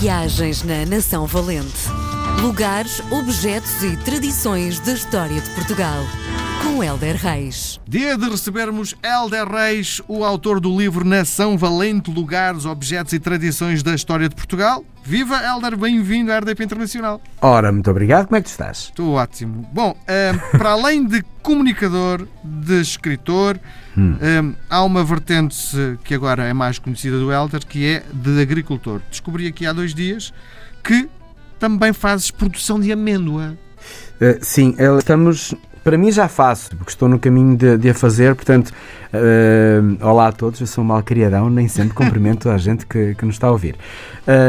Viagens na Nação Valente. Lugares, objetos e tradições da história de Portugal. Com Helder Reis. Dia de recebermos Helder Reis, o autor do livro Nação Valente, Lugares, Objetos e Tradições da História de Portugal. Viva Helder, bem-vindo à RDP Internacional. Ora, muito obrigado, como é que tu estás? Estou ótimo. Bom, uh, para além de comunicador, de escritor, hum. um, há uma vertente que agora é mais conhecida do Helder, que é de agricultor. Descobri aqui há dois dias que também fazes produção de amêndoa. Uh, sim, estamos para mim já faço, porque estou no caminho de, de a fazer, portanto, uh, olá a todos, eu sou um malcriadão, nem sempre cumprimento a gente que, que nos está a ouvir.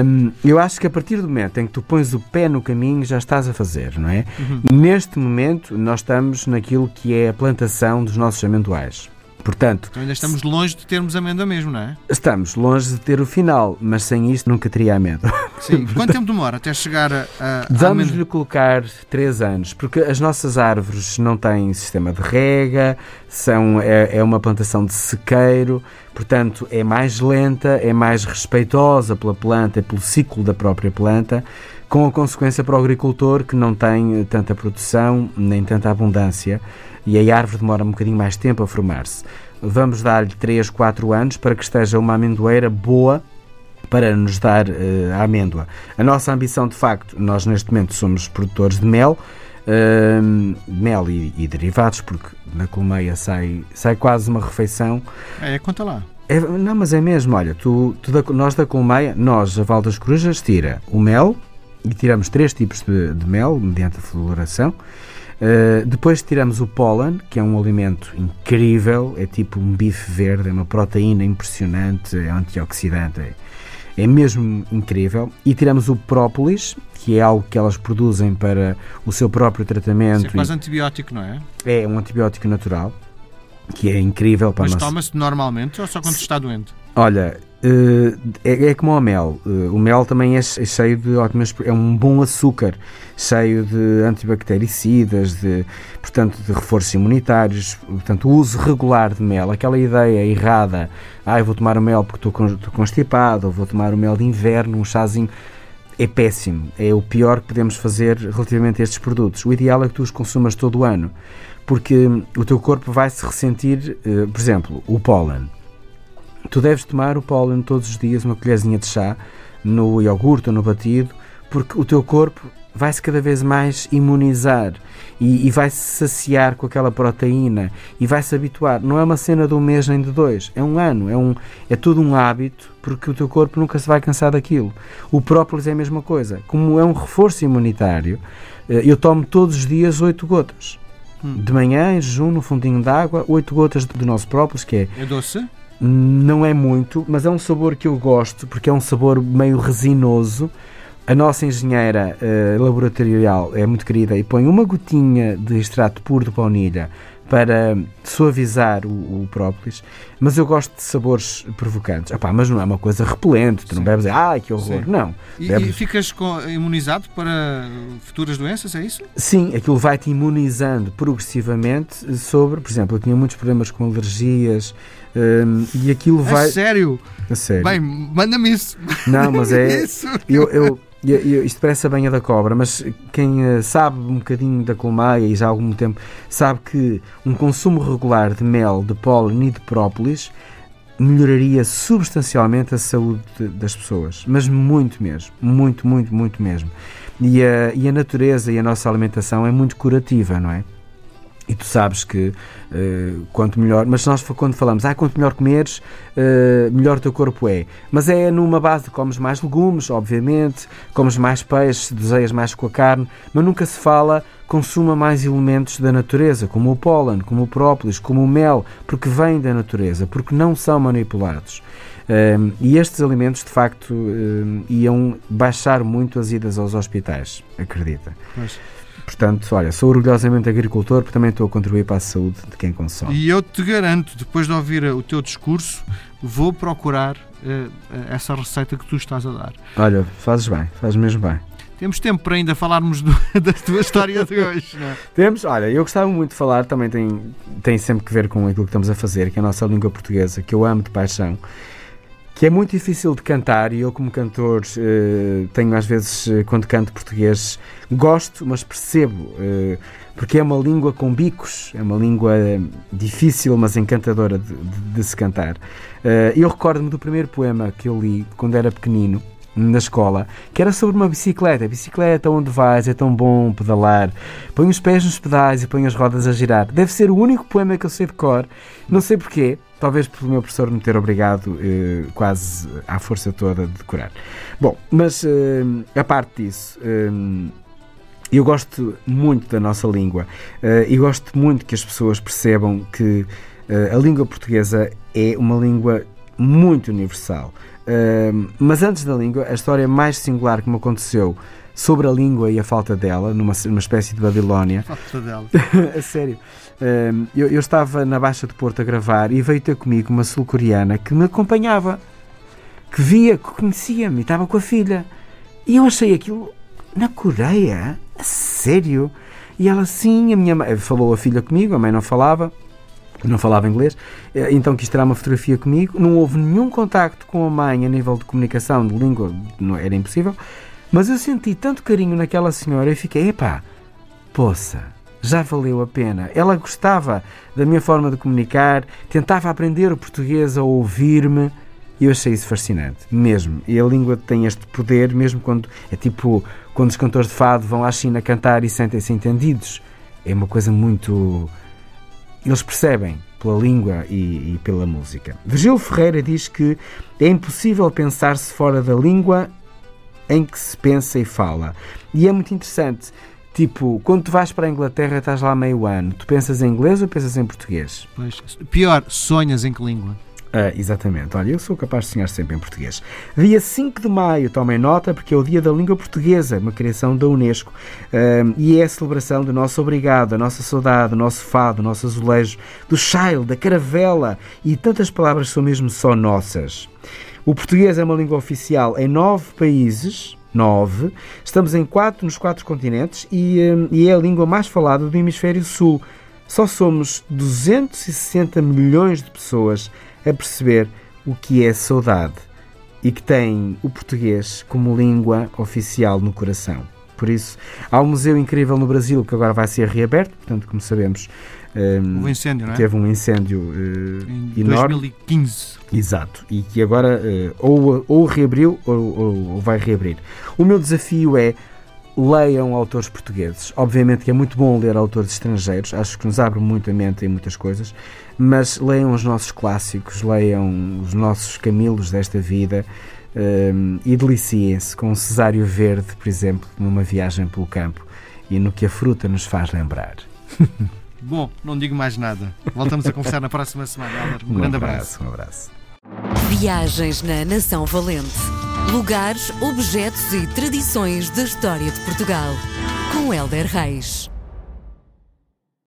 Um, eu acho que a partir do momento em que tu pões o pé no caminho, já estás a fazer, não é? Uhum. Neste momento, nós estamos naquilo que é a plantação dos nossos amendoais. Portanto, então ainda estamos longe de termos amêndoa mesmo, não é? Estamos longe de ter o final, mas sem isto nunca teria amêndoa. Sim. Quanto tempo demora até chegar a. a Vamos-lhe colocar 3 anos, porque as nossas árvores não têm sistema de rega, são, é, é uma plantação de sequeiro, portanto é mais lenta, é mais respeitosa pela planta, pelo ciclo da própria planta com a consequência para o agricultor que não tem tanta produção nem tanta abundância e a árvore demora um bocadinho mais tempo a formar-se. Vamos dar-lhe 3, 4 anos para que esteja uma amendoeira boa para nos dar uh, a amêndoa. A nossa ambição, de facto, nós neste momento somos produtores de mel, uh, mel e, e, derivados, porque na colmeia sai, sai quase uma refeição. É, conta lá. É, não, mas é mesmo, olha, tu, tu da, nós da colmeia, nós, a Val das Corujas, tira o mel, e tiramos três tipos de, de mel, mediante a floração, Uh, depois tiramos o pólen, que é um alimento incrível, é tipo um bife verde, é uma proteína impressionante, é antioxidante, é, é mesmo incrível. E tiramos o própolis, que é algo que elas produzem para o seu próprio tratamento. Isso é quase e... antibiótico, não é? É um antibiótico natural, que é incrível para Mas nós. toma-se normalmente ou só quando Se... está doente? Olha, é, é, como o mel. Uh, o mel também é, é, cheio de ótimas. É um bom açúcar, cheio de antibactericidas, de, portanto, de reforços imunitários. Portanto, o uso regular de mel, aquela ideia errada, ah, eu vou tomar o mel porque estou, constipado, ou vou tomar o mel de inverno, um chazinho. É péssimo. É o pior que podemos fazer relativamente a estes produtos. O ideal é que tu os consumas todo o ano, porque o teu corpo vai se ressentir, uh, por exemplo, o pólen Tu deves tomar o pólen todos os dias, uma colherzinha de chá, no iogurte ou no batido, porque o teu corpo vai-se cada vez mais imunizar e, e vai-se saciar com aquela proteína e vai-se habituar. Não é uma cena de um mês nem de dois, é um ano, é, um, é tudo um hábito, porque o teu corpo nunca se vai cansar daquilo. O própolis é a mesma coisa. Como é um reforço imunitário, eh, eu tomo todos os dias 8 gotas. Hum. De manhã, em jejum, no fundinho d'água, 8 gotas do nosso própolis, que é... É doce? Não é muito, mas é um sabor que eu gosto porque é um sabor meio resinoso. A nossa engenheira uh, laboratorial é muito querida e põe uma gotinha de extrato puro de baunilha para suavizar o, o própolis, mas eu gosto de sabores provocantes. Epá, mas não é uma coisa repelente, tu Sim. não bebes, ai que horror, Sim. não. E, bebes... e ficas com, imunizado para futuras doenças, é isso? Sim, aquilo vai-te imunizando progressivamente sobre, por exemplo, eu tinha muitos problemas com alergias um, e aquilo vai. A sério? A sério. Bem, manda-me isso. Não, mas é. isso. Eu, eu, isto parece a banha da cobra, mas quem uh, sabe um bocadinho da colmeia e já há algum tempo sabe que um consumo regular de mel, de pólen e de própolis melhoraria substancialmente a saúde das pessoas, mas muito mesmo, muito, muito, muito mesmo. E a, e a natureza e a nossa alimentação é muito curativa, não é? E tu sabes que uh, quanto melhor, mas nós quando falamos, ah, quanto melhor comeres, uh, melhor o teu corpo é. Mas é numa base de comes mais legumes, obviamente, comes mais peixe, deseias mais com a carne, mas nunca se fala consuma mais elementos da natureza, como o pólen, como o própolis, como o mel, porque vêm da natureza, porque não são manipulados. Um, ehm, e estes alimentos, de facto, um, ehm, iam baixar muito as idas aos hospitais, acredita. Mas... Portanto, olha, sou orgulhosamente agricultor porque também estou a contribuir para a saúde de quem consome. E eu te garanto, depois de ouvir o teu discurso, vou procurar uh, essa receita que tu estás a dar. Olha, fazes bem, fazes mesmo bem. Temos tempo para ainda falarmos do, da tua história de hoje, não é? Temos, olha, eu gostava muito de falar, também tem, tem sempre que ver com aquilo que estamos a fazer, que é a nossa língua portuguesa, que eu amo de paixão que é muito difícil de cantar e eu como cantor uh, tenho às vezes uh, quando canto português gosto mas percebo uh, porque é uma língua com bicos é uma língua difícil mas encantadora de, de, de se cantar eu recordo-me do primeiro poema que eu li quando era pequenino na escola, que era sobre uma bicicleta. Bicicleta, onde vais, é tão bom pedalar. Põe os pés nos pedais e põe as rodas a girar. Deve ser o único poema que eu sei de cor. Não sei porquê. Talvez pelo meu professor me ter obrigado eh, quase à força toda de decorar. Bom, mas eh, a parte disso. Eh, eu gosto muito da nossa língua uh, e gosto muito que as pessoas percebam que uh, a língua portuguesa é uma língua muito universal. Mas antes da língua, a história mais singular que me aconteceu sobre a língua e a falta dela, numa, numa espécie de Babilónia. Falta dela. a sério. Uh, eu, eu, estava na Baixa de Porto a gravar e veio ter comigo uma sul-coreana que me acompanhava, que via, que conhecia-me, estava com a filha. E eu achei aquilo na Coreia? A sério? E ela, sim, a minha mãe. Falou a filha comigo, a mãe não falava não falava inglês, eh, então quis tirar uma fotografia comigo. Não houve nenhum contacto com a mãe a nível de comunicação, de língua, não, era impossível. Mas eu senti tanto carinho naquela senhora e fiquei, epá, poça, já valeu a pena. Ela gostava da minha forma de comunicar, tentava aprender o português a ouvir-me. E eu achei isso fascinante, mesmo. E a língua tem este poder, mesmo quando é tipo quando os cantores de fado vão à China cantar e sentem-se entendidos. É uma coisa muito eles percebem pela língua e, e pela música. Virgílio Ferreira diz que é impossível pensar-se fora da língua em que se pensa e fala. E é muito interessante. Tipo, quando tu vais para a Inglaterra, estás lá meio ano, tu pensas em inglês ou pensas em português? Pois, pior, sonhas em que língua? Ah, exatamente. Olha, eu sou capaz de sonhar sempre em português. Dia 5 de maio, tomem nota, porque é o Dia da Língua Portuguesa, uma criação da Unesco. Uh, e é a celebração do nosso obrigado, a nossa saudade, o nosso fado, o nosso azulejo, do child, da caravela e tantas palavras que são mesmo só nossas. O português é uma língua oficial em nove países, nove. Estamos em quatro, nos quatro continentes e, e é a língua mais falada do hemisfério sul. Só somos 260 milhões de pessoas a perceber o que é saudade e que tem o português como língua oficial no coração. Por isso, há um museu incrível no Brasil que agora vai ser reaberto, portanto, como sabemos, um, um incêndio, não é? teve um incêndio uh, em enorme. 2015. Exato, e que agora uh, ou, ou reabriu ou, ou, ou vai reabrir. O meu desafio é leiam autores portugueses. Obviamente que é muito bom ler autores estrangeiros, acho que nos abre muito a mente em muitas coisas, mas leiam os nossos clássicos, leiam os nossos Camilos desta vida um, e deliciem-se com o Cesário Verde, por exemplo, numa viagem pelo campo e no que a fruta nos faz lembrar. Bom, não digo mais nada. Voltamos a conversar na próxima semana. Um, um grande abraço. abraço. Um abraço. Viagens na Nação Valente. Lugares, objetos e tradições da história de Portugal. Com Helder Reis.